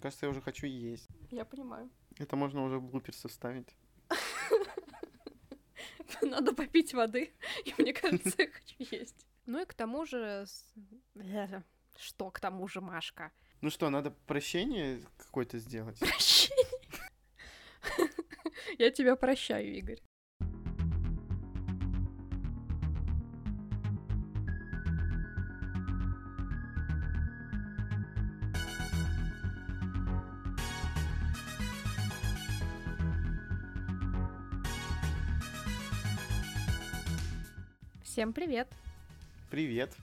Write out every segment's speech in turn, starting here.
Мне кажется, я уже хочу есть. Я понимаю. Это можно уже в блуперсы вставить. Надо попить воды, и мне кажется, я хочу есть. Ну и к тому же... Что к тому же, Машка? Ну что, надо прощение какое-то сделать? Прощение? Я тебя прощаю, Игорь. Всем привет! Привет!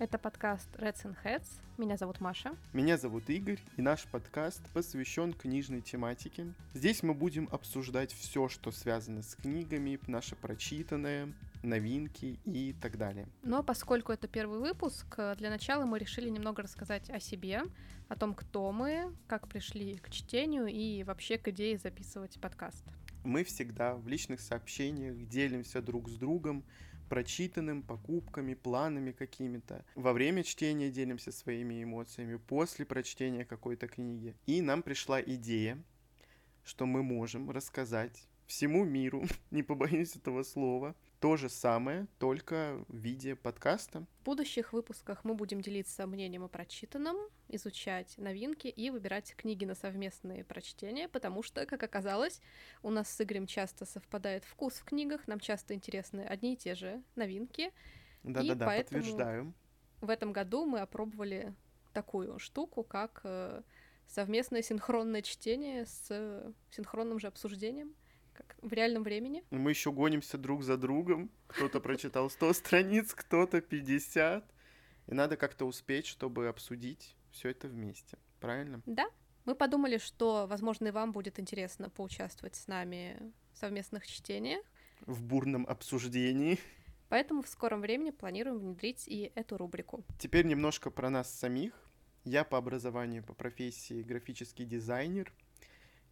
Это подкаст Reds and Heads. Меня зовут Маша. Меня зовут Игорь, и наш подкаст посвящен книжной тематике. Здесь мы будем обсуждать все, что связано с книгами, наше прочитанное, новинки и так далее. Но поскольку это первый выпуск, для начала мы решили немного рассказать о себе, о том, кто мы, как пришли к чтению и вообще к идее записывать подкаст. Мы всегда в личных сообщениях делимся друг с другом прочитанным, покупками, планами какими-то. Во время чтения делимся своими эмоциями, после прочтения какой-то книги. И нам пришла идея, что мы можем рассказать всему миру, не побоюсь этого слова, то же самое, только в виде подкаста. В будущих выпусках мы будем делиться мнением о прочитанном, изучать новинки и выбирать книги на совместные прочтения, потому что, как оказалось, у нас с Игорем часто совпадает вкус в книгах, нам часто интересны одни и те же новинки. Да-да-да, подтверждаю. В этом году мы опробовали такую штуку, как э, совместное синхронное чтение с синхронным же обсуждением — как в реальном времени. Мы еще гонимся друг за другом. Кто-то прочитал 100 страниц, кто-то 50. И надо как-то успеть, чтобы обсудить все это вместе. Правильно? Да. Мы подумали, что, возможно, и вам будет интересно поучаствовать с нами в совместных чтениях. В бурном обсуждении. Поэтому в скором времени планируем внедрить и эту рубрику. Теперь немножко про нас самих. Я по образованию, по профессии графический дизайнер —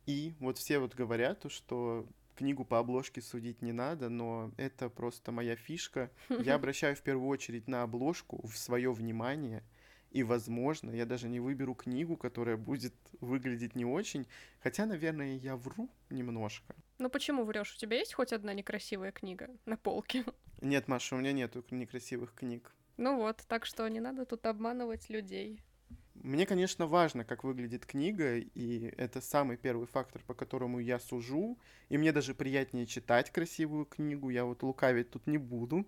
и вот все вот говорят, что книгу по обложке судить не надо, но это просто моя фишка. Я обращаю в первую очередь на обложку в свое внимание, и, возможно, я даже не выберу книгу, которая будет выглядеть не очень, хотя, наверное, я вру немножко. Ну почему врешь? У тебя есть хоть одна некрасивая книга на полке? Нет, Маша, у меня нету некрасивых книг. Ну вот, так что не надо тут обманывать людей. Мне, конечно, важно, как выглядит книга, и это самый первый фактор, по которому я сужу. И мне даже приятнее читать красивую книгу, я вот лукавить тут не буду.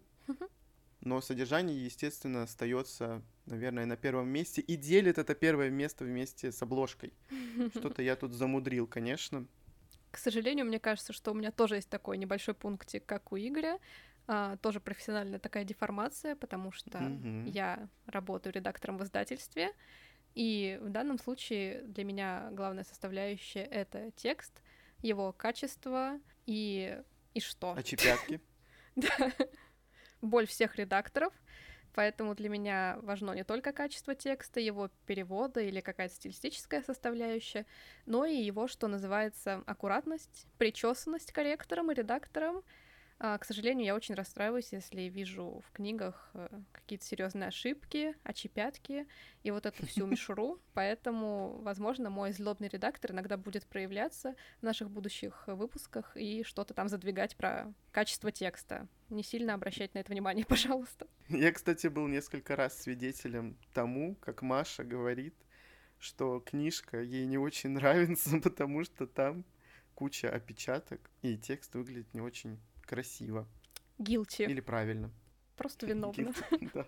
Но содержание, естественно, остается, наверное, на первом месте и делит это первое место вместе с обложкой. Что-то я тут замудрил, конечно. К сожалению, мне кажется, что у меня тоже есть такой небольшой пунктик, как у Игоря. А, тоже профессиональная такая деформация, потому что mm-hmm. я работаю редактором в издательстве, и в данном случае для меня главная составляющая — это текст, его качество и, и что. А чепятки? Да. Боль всех редакторов. Поэтому для меня важно не только качество текста, его перевода или какая-то стилистическая составляющая, но и его, что называется, аккуратность, причесанность корректором и редактором, к сожалению, я очень расстраиваюсь, если вижу в книгах э, какие-то серьезные ошибки, очепятки и вот эту всю мишуру. Поэтому, возможно, мой злобный редактор иногда будет проявляться в наших будущих выпусках и что-то там задвигать про качество текста. Не сильно обращать на это внимание, пожалуйста. Я, кстати, был несколько раз свидетелем тому, как Маша говорит, что книжка ей не очень нравится, потому что там куча опечаток, и текст выглядит не очень красиво. Гилти. Или правильно. Просто виновна. Да.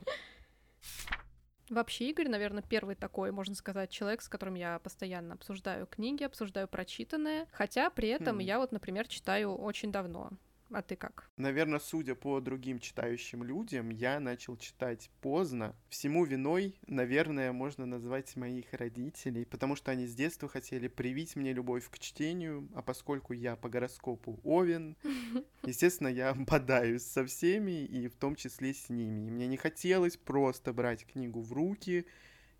Вообще, Игорь, наверное, первый такой, можно сказать, человек, с которым я постоянно обсуждаю книги, обсуждаю прочитанное. Хотя при этом mm. я вот, например, читаю очень давно. А ты как? Наверное, судя по другим читающим людям, я начал читать поздно. Всему виной, наверное, можно назвать моих родителей, потому что они с детства хотели привить мне любовь к чтению, а поскольку я по гороскопу Овен, естественно, я бодаюсь со всеми, и в том числе с ними. И мне не хотелось просто брать книгу в руки,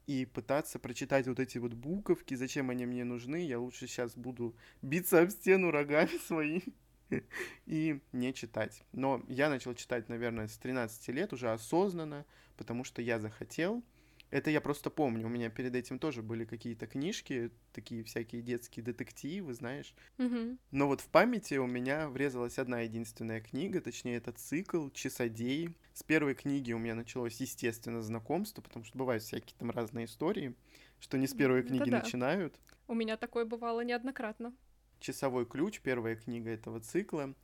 и пытаться прочитать вот эти вот буковки, зачем они мне нужны, я лучше сейчас буду биться об стену рогами своими. и не читать. Но я начал читать, наверное, с 13 лет уже осознанно, потому что я захотел. Это я просто помню. У меня перед этим тоже были какие-то книжки, такие всякие детские детективы, знаешь. Мгм. Но вот в памяти у меня врезалась одна единственная книга, точнее, это цикл «Часодеи». С первой книги у меня началось, естественно, знакомство, потому что бывают всякие там разные истории, что не с первой книги да. начинают. У меня такое бывало неоднократно. «Часовой ключ», первая книга этого цикла.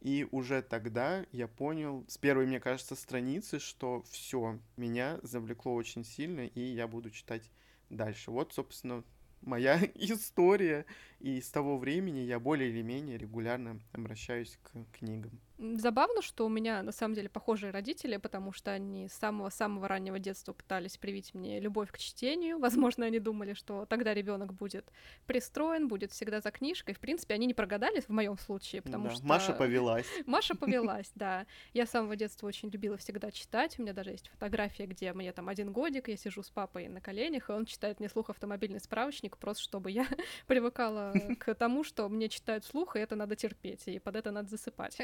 И уже тогда я понял, с первой, мне кажется, страницы, что все, меня завлекло очень сильно, и я буду читать дальше. Вот, собственно, моя история, и с того времени я более или менее регулярно обращаюсь к книгам. Забавно, что у меня на самом деле похожие родители, потому что они с самого-самого раннего детства пытались привить мне любовь к чтению. Возможно, они думали, что тогда ребенок будет пристроен, будет всегда за книжкой. В принципе, они не прогадали в моем случае, потому Да, что... Маша повелась. Маша повелась, да. Я с самого детства очень любила всегда читать. У меня даже есть фотография, где мне там один годик, я сижу с папой на коленях, и он читает мне слух автомобильный справочник, просто чтобы я привыкала к тому, что мне читают слух, и это надо терпеть, и под это надо засыпать.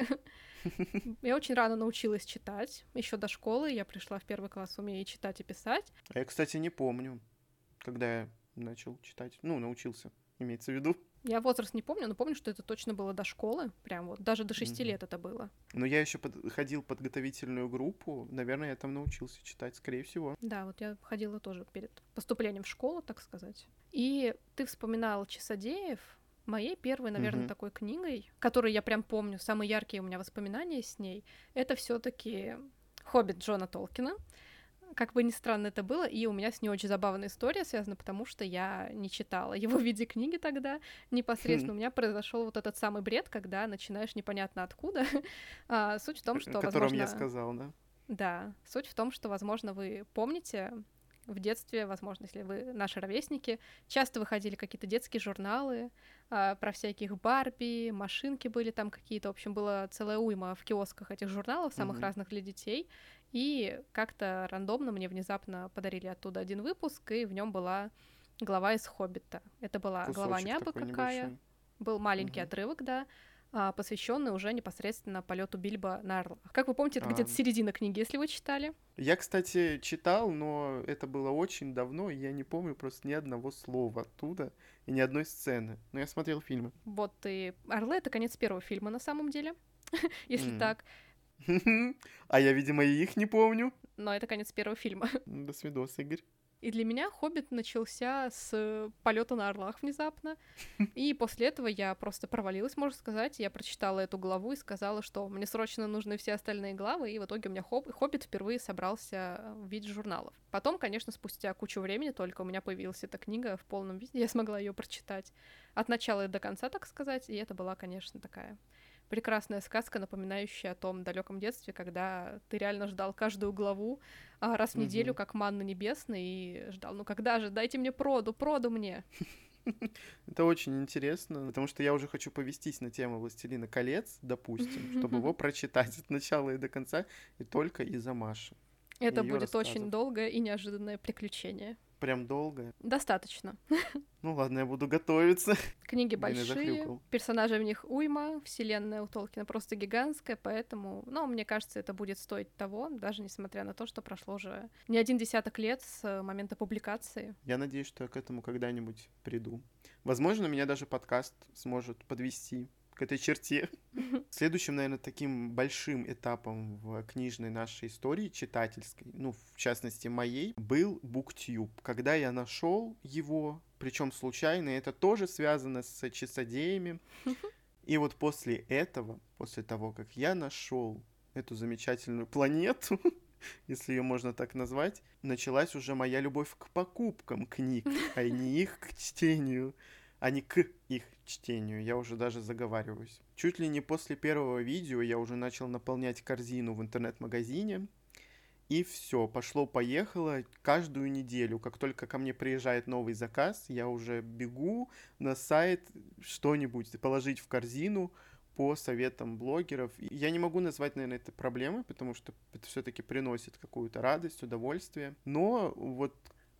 Я очень рано научилась читать. Еще до школы я пришла в первый класс, умея читать, и писать. А я, кстати, не помню, когда я начал читать. Ну, научился, имеется в виду. Я возраст не помню, но помню, что это точно было до школы. Прям вот, даже до шести Мгм. лет это было. Но я еще ходил в подготовительную группу. Наверное, я там научился читать, скорее всего. Да, вот я ходила тоже перед поступлением в школу, так сказать. И ты вспоминал Часодеев. Моей первой, наверное, Мгм. такой книгой, которую я прям помню, самые яркие у меня воспоминания с ней, это все таки «Хоббит» Джона Толкина. Как бы ни странно это было, и у меня с ней очень забавная история связана, потому что я не читала его в виде книги тогда непосредственно. У меня произошел вот этот самый бред, когда начинаешь непонятно откуда. А, суть в том, что, о котором я возможно, сказал, да. да, суть в том, что, возможно, вы помните в детстве, возможно, если вы наши ровесники, часто выходили какие-то детские журналы а, про всяких Барби, машинки были там какие-то, в общем, была целая уйма в киосках этих журналов, самых Мгм. разных для детей, и как-то рандомно мне внезапно подарили оттуда один выпуск, и в нем была глава из «Хоббита». Это была глава Кусочек «Нябы» такой какая, был маленький Мгм. отрывок, да, посвященный уже непосредственно полету Бильбо на орлах. Как вы помните, это А. где-то середина книги, если вы читали. Я, кстати, читал, но это было очень давно, и я не помню просто ни одного слова оттуда и ни одной сцены. Но я смотрел фильмы. Вот и Орлы это конец первого фильма на самом деле, если так. А я, видимо, и их не помню. Но это конец первого фильма. До свидос, Игорь. И для меня Хоббит начался с полета на орлах внезапно. И после этого я просто провалилась, можно сказать. Я прочитала эту главу и сказала, что мне срочно нужны все остальные главы. И в итоге у меня Хоб- Хоббит впервые собрался в виде журналов. Потом, конечно, спустя кучу времени только у меня появилась эта книга в полном виде. Я смогла ее прочитать от начала и до конца, так сказать. И это была, конечно, такая прекрасная сказка, напоминающая о том далеком детстве, когда ты реально ждал каждую главу а, раз в неделю, Мгм. как манна небесная, и ждал, ну когда же, дайте мне проду, проду мне. Это очень интересно, потому что я уже хочу повестись на тему «Властелина колец», допустим, чтобы его прочитать от начала и до конца, и только из-за Маши. Это будет очень долгое и неожиданное приключение. Прям долго. Достаточно. Ну ладно, я буду готовиться. Книги большие, персонажей в них уйма, вселенная у Толкина просто гигантская, поэтому, ну, мне кажется, это будет стоить того, даже несмотря на то, что прошло уже не один десяток лет с э, момента публикации. Я надеюсь, что я к этому когда-нибудь приду. Возможно, меня даже подкаст сможет подвести к этой черте. Следующим, наверное, таким большим этапом в книжной нашей истории, читательской, ну, в частности, моей, был BookTube. Когда я нашел его, причем случайно, это тоже связано с часодеями. И вот после этого, после того, как я нашел эту замечательную планету, если ее можно так назвать, началась уже моя любовь к покупкам книг, а не их к чтению, а не к их чтению. Я уже даже заговариваюсь. Чуть ли не после первого видео я уже начал наполнять корзину в интернет-магазине. И все, пошло-поехало каждую неделю. Как только ко мне приезжает новый заказ, я уже бегу на сайт что-нибудь положить в корзину по советам блогеров. Я не могу назвать, наверное, это проблемой, потому что это все-таки приносит какую-то радость, удовольствие. Но вот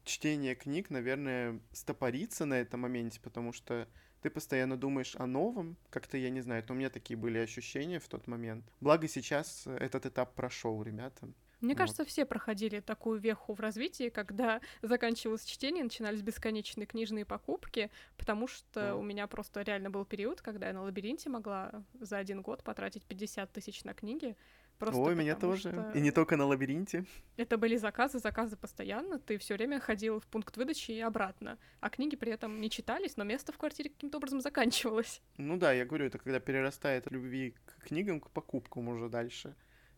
чтение книг, наверное, стопорится на этом моменте, потому что ты постоянно думаешь о новом, как-то, я не знаю, это у меня такие были ощущения в тот момент. Благо сейчас этот этап прошел, ребята. Мне вот. кажется, все проходили такую веху в развитии, когда заканчивалось чтение, начинались бесконечные книжные покупки, потому что да. у меня просто реально был период, когда я на лабиринте могла за один год потратить 50 тысяч на книги. Просто Ой, меня тоже. Что... И не только на лабиринте. Это были заказы, заказы постоянно. Ты все время ходил в пункт выдачи и обратно. А книги при этом не читались, но место в квартире каким-то образом заканчивалось. Ну да, я говорю, это когда перерастает любви к книгам, к покупкам уже дальше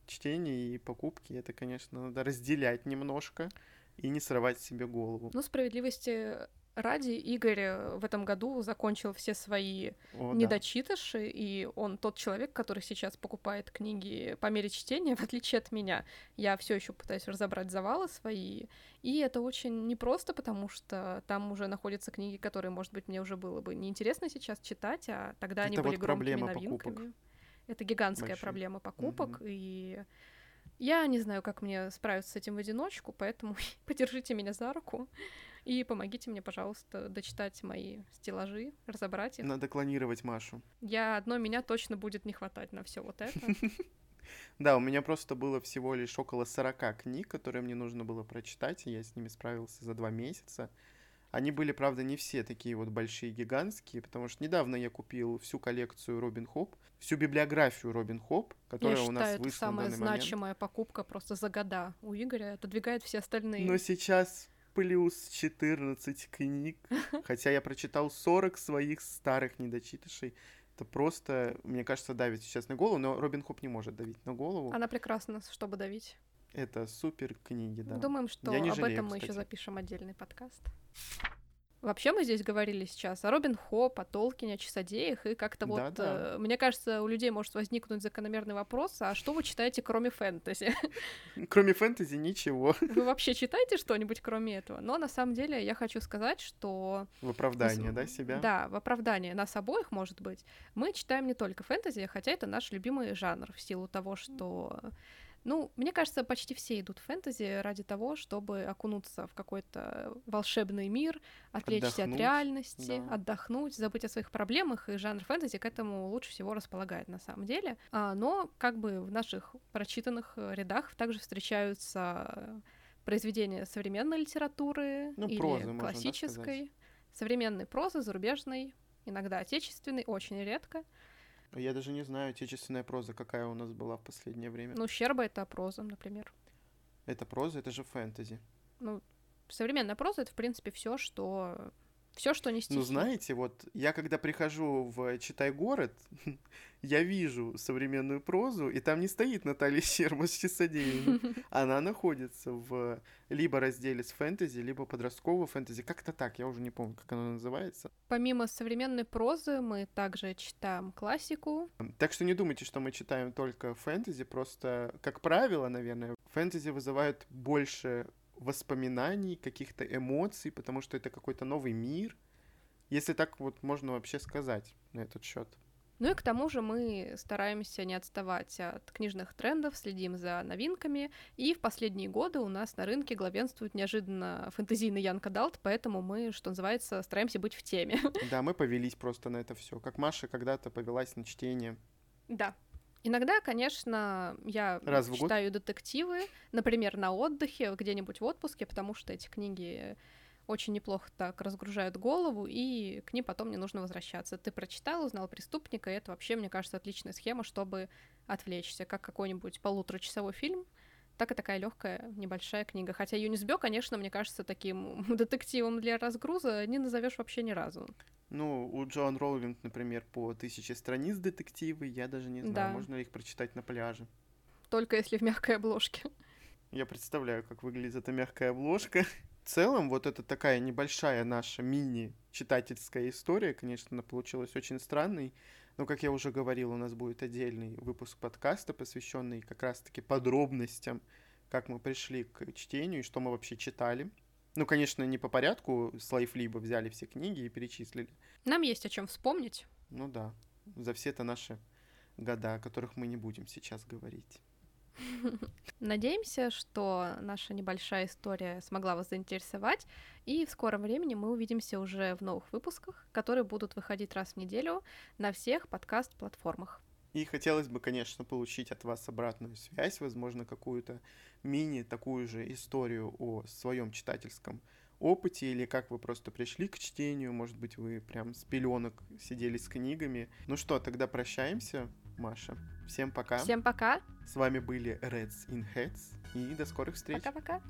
чтение и покупки, это, конечно, надо разделять немножко и не срывать себе голову. Ну, справедливости ради Игорь в этом году закончил все свои О, недочитыши, да. и он тот человек, который сейчас покупает книги по мере чтения, в отличие от меня. Я все еще пытаюсь разобрать завалы свои, и это очень непросто, потому что там уже находятся книги, которые, может быть, мне уже было бы неинтересно сейчас читать, а тогда это они вот были громкими новинками. Покупок. Это гигантская Большие. проблема покупок, угу. и я не знаю, как мне справиться с этим в одиночку, поэтому подержите меня за руку и помогите мне, пожалуйста, дочитать мои стеллажи, разобрать их. Надо клонировать Машу. Я одно меня точно будет не хватать на все вот это. Да, у меня просто было всего лишь около 40 книг, которые мне нужно было прочитать, и я с ними справился за два месяца. Они были, правда, не все такие вот большие, гигантские, потому что недавно я купил всю коллекцию Робин Хоп, всю библиографию Робин Хоп, которая я у нас считаю, вышла это самая на значимая момент. покупка просто за года у Игоря, отодвигает все остальные. Но сейчас плюс 14 книг, хотя я прочитал 40 своих старых недочитышей. Это просто, мне кажется, давит сейчас на голову, но Робин Хоп не может давить на голову. Она прекрасна, чтобы давить. Это супер книги, да. Думаем, что об жалею, этом мы кстати. еще запишем отдельный подкаст. Вообще мы здесь говорили сейчас о Робин Хоп, о Толкине, о часодеях, и как-то да, вот, да. Э, мне кажется, у людей может возникнуть закономерный вопрос, а что вы читаете, кроме фэнтези? Кроме фэнтези ничего. Вы вообще читаете что-нибудь, кроме этого? Но на самом деле я хочу сказать, что... В оправдание, да, себя? Да, в оправдание нас обоих, может быть. Мы читаем не только фэнтези, хотя это наш любимый жанр, в силу того, что ну, мне кажется, почти все идут в фэнтези ради того, чтобы окунуться в какой-то волшебный мир, отвлечься отдохнуть, от реальности, да. отдохнуть, забыть о своих проблемах, и жанр фэнтези к этому лучше всего располагает на самом деле. А, но как бы в наших прочитанных рядах также встречаются произведения современной литературы ну, или прозы, классической, да, современной прозы, зарубежной, иногда отечественной, очень редко. Я даже не знаю, отечественная проза, какая у нас была в последнее время. Ну, Щерба — это проза, например. Это проза, это же фэнтези. Ну, современная проза — это, в принципе, все, что все, что не ну, стихи. Ну, знаете, вот я когда прихожу в «Читай город», я вижу современную прозу, и там не стоит Наталья Щерба с часодеями. Она находится в либо разделе с фэнтези, либо подросткового фэнтези. Как-то так, я уже не помню, как оно называется. Помимо современной прозы, мы также читаем классику. Так что не думайте, что мы читаем только фэнтези, просто, как правило, наверное, фэнтези вызывают больше воспоминаний, каких-то эмоций, потому что это какой-то новый мир. Если так вот можно вообще сказать на этот счет. Ну и к тому же мы стараемся не отставать от книжных трендов, следим за новинками, и в последние годы у нас на рынке главенствует неожиданно фэнтезийный Янка Далт, поэтому мы, что называется, стараемся быть в теме. Да, мы повелись просто на это все, как Маша когда-то повелась на чтение. Да, Иногда, конечно, я Раз читаю детективы, например, на отдыхе, где-нибудь в отпуске, потому что эти книги очень неплохо так разгружают голову, и к ним потом не нужно возвращаться. Ты прочитал, узнал преступника, и это вообще, мне кажется, отличная схема, чтобы отвлечься, как какой-нибудь полуторачасовой фильм, так и такая легкая небольшая книга. Хотя Юнисбё, конечно, мне кажется, таким детективом для разгруза не назовешь вообще ни разу. Ну, у Джоан Роулинг, например, по тысяче страниц детективы, я даже не знаю, да. можно ли их прочитать на пляже. Только если в мягкой обложке. Я представляю, как выглядит эта мягкая обложка. В целом, вот эта такая небольшая наша мини-читательская история, конечно, она получилась очень странной. Но, как я уже говорил, у нас будет отдельный выпуск подкаста, посвященный как раз-таки подробностям, как мы пришли к чтению и что мы вообще читали. Ну, конечно, не по порядку с лайфлиба взяли все книги и перечислили. Нам есть о чем вспомнить. Ну да, за все это наши года, о которых мы не будем сейчас говорить. Надеемся, что наша небольшая история смогла вас заинтересовать, и в скором времени мы увидимся уже в новых выпусках, которые будут выходить раз в неделю на всех подкаст-платформах. И хотелось бы, конечно, получить от вас обратную связь, возможно, какую-то мини такую же историю о своем читательском опыте или как вы просто пришли к чтению, может быть, вы прям с пеленок сидели с книгами. Ну что, тогда прощаемся, Маша. Всем пока. Всем пока. С вами были Reds in Heads и до скорых встреч. Пока-пока.